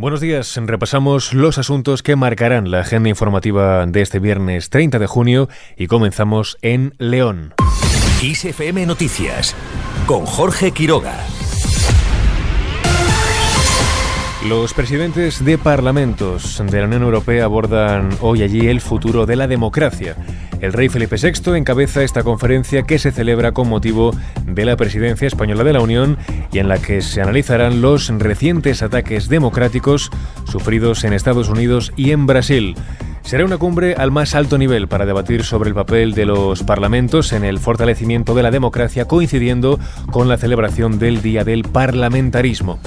Buenos días. Repasamos los asuntos que marcarán la agenda informativa de este viernes 30 de junio y comenzamos en León. ISFM Noticias con Jorge Quiroga. Los presidentes de parlamentos de la Unión Europea abordan hoy allí el futuro de la democracia. El rey Felipe VI encabeza esta conferencia que se celebra con motivo de la presidencia española de la Unión y en la que se analizarán los recientes ataques democráticos sufridos en Estados Unidos y en Brasil. Será una cumbre al más alto nivel para debatir sobre el papel de los parlamentos en el fortalecimiento de la democracia coincidiendo con la celebración del Día del Parlamentarismo.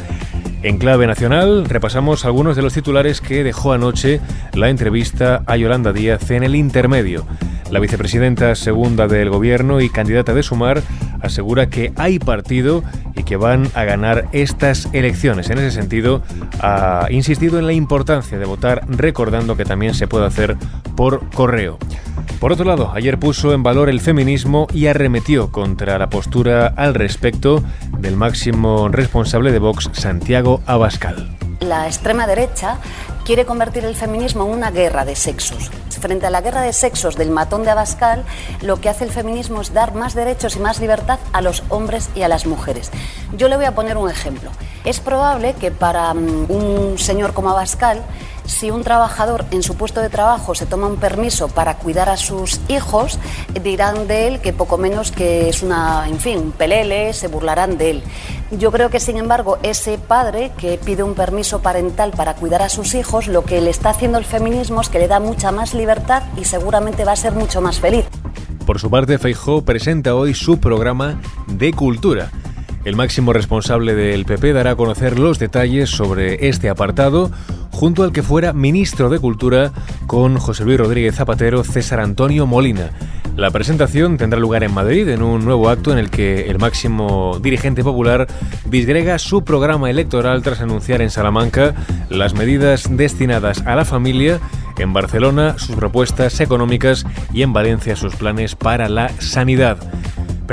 En clave nacional repasamos algunos de los titulares que dejó anoche la entrevista a Yolanda Díaz en el intermedio. La vicepresidenta segunda del gobierno y candidata de Sumar asegura que hay partido y que van a ganar estas elecciones. En ese sentido, ha insistido en la importancia de votar recordando que también se puede hacer por correo. Por otro lado, ayer puso en valor el feminismo y arremetió contra la postura al respecto del máximo responsable de Vox, Santiago Abascal. La extrema derecha quiere convertir el feminismo en una guerra de sexos. Frente a la guerra de sexos del matón de Abascal, lo que hace el feminismo es dar más derechos y más libertad a los hombres y a las mujeres. Yo le voy a poner un ejemplo. Es probable que para mm, un señor como Abascal, si un trabajador en su puesto de trabajo se toma un permiso para cuidar a sus hijos, dirán de él que poco menos que es una, en fin, un pelele, se burlarán de él. Yo creo que, sin embargo, ese padre que pide un permiso parental para cuidar a sus hijos, lo que le está haciendo el feminismo es que le da mucha más libertad y seguramente va a ser mucho más feliz. Por su parte, Feijó presenta hoy su programa de cultura. El máximo responsable del PP dará a conocer los detalles sobre este apartado junto al que fuera ministro de Cultura con José Luis Rodríguez Zapatero, César Antonio Molina. La presentación tendrá lugar en Madrid en un nuevo acto en el que el máximo dirigente popular disgrega su programa electoral tras anunciar en Salamanca las medidas destinadas a la familia, en Barcelona sus propuestas económicas y en Valencia sus planes para la sanidad.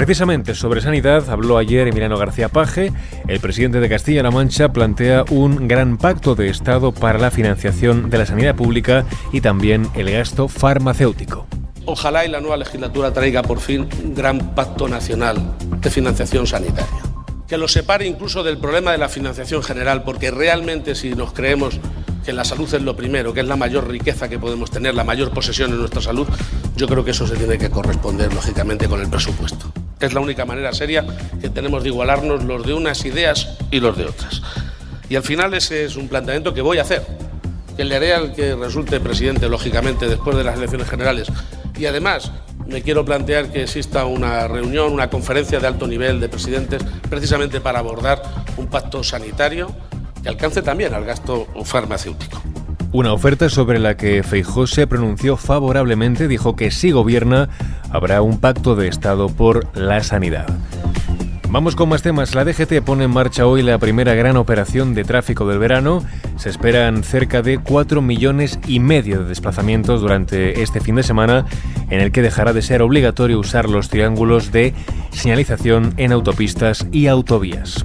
Precisamente sobre sanidad habló ayer Emiliano García Paje. El presidente de Castilla-La Mancha plantea un gran pacto de Estado para la financiación de la sanidad pública y también el gasto farmacéutico. Ojalá y la nueva legislatura traiga por fin un gran pacto nacional de financiación sanitaria. Que lo separe incluso del problema de la financiación general, porque realmente si nos creemos que la salud es lo primero, que es la mayor riqueza que podemos tener, la mayor posesión en nuestra salud, yo creo que eso se tiene que corresponder lógicamente con el presupuesto. Es la única manera seria que tenemos de igualarnos los de unas ideas y los de otras. Y al final ese es un planteamiento que voy a hacer, que le haré al que resulte presidente, lógicamente, después de las elecciones generales. Y además, me quiero plantear que exista una reunión, una conferencia de alto nivel de presidentes, precisamente para abordar un pacto sanitario que alcance también al gasto farmacéutico. Una oferta sobre la que Feijó se pronunció favorablemente, dijo que si gobierna habrá un pacto de Estado por la sanidad. Vamos con más temas. La DGT pone en marcha hoy la primera gran operación de tráfico del verano. Se esperan cerca de 4 millones y medio de desplazamientos durante este fin de semana, en el que dejará de ser obligatorio usar los triángulos de señalización en autopistas y autovías.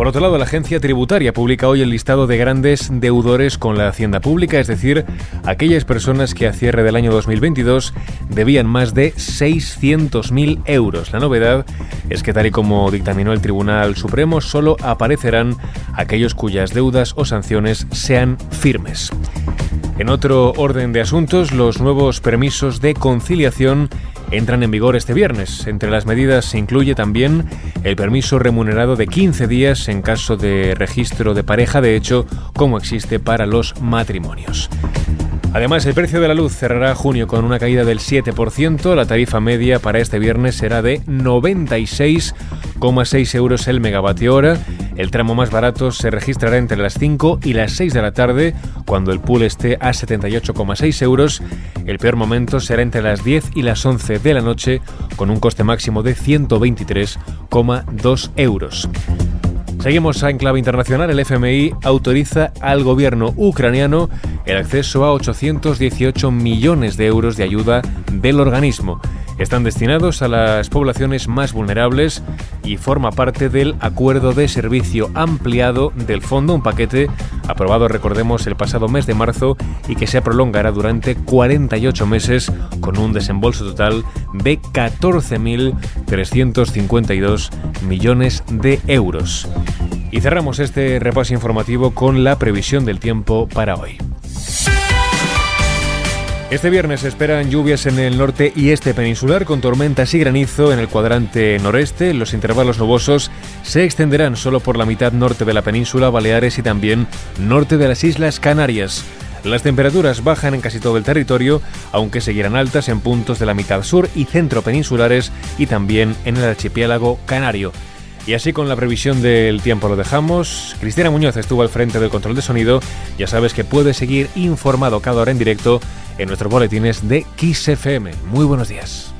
Por otro lado, la agencia tributaria publica hoy el listado de grandes deudores con la hacienda pública, es decir, aquellas personas que a cierre del año 2022 debían más de 600.000 euros. La novedad es que tal y como dictaminó el Tribunal Supremo, solo aparecerán aquellos cuyas deudas o sanciones sean firmes. En otro orden de asuntos, los nuevos permisos de conciliación entran en vigor este viernes. Entre las medidas se incluye también el permiso remunerado de 15 días en caso de registro de pareja, de hecho, como existe para los matrimonios. Además, el precio de la luz cerrará junio con una caída del 7%. La tarifa media para este viernes será de 96,6 euros el megavatio hora. El tramo más barato se registrará entre las 5 y las 6 de la tarde, cuando el pool esté a 78,6 euros. El peor momento será entre las 10 y las 11 de la noche, con un coste máximo de 123,2 euros. Seguimos a Enclave Internacional. El FMI autoriza al gobierno ucraniano el acceso a 818 millones de euros de ayuda del organismo. Están destinados a las poblaciones más vulnerables y forma parte del acuerdo de servicio ampliado del fondo, un paquete aprobado, recordemos, el pasado mes de marzo y que se prolongará durante 48 meses con un desembolso total de 14.352 millones de euros. Y cerramos este repaso informativo con la previsión del tiempo para hoy. Este viernes se esperan lluvias en el norte y este peninsular con tormentas y granizo en el cuadrante noreste. Los intervalos nubosos se extenderán solo por la mitad norte de la península, Baleares y también norte de las Islas Canarias. Las temperaturas bajan en casi todo el territorio, aunque seguirán altas en puntos de la mitad sur y centro peninsulares y también en el archipiélago canario. Y así con la previsión del tiempo lo dejamos. Cristina Muñoz estuvo al frente del control de sonido. Ya sabes que puedes seguir informado cada hora en directo en nuestros boletines de XFM. Muy buenos días.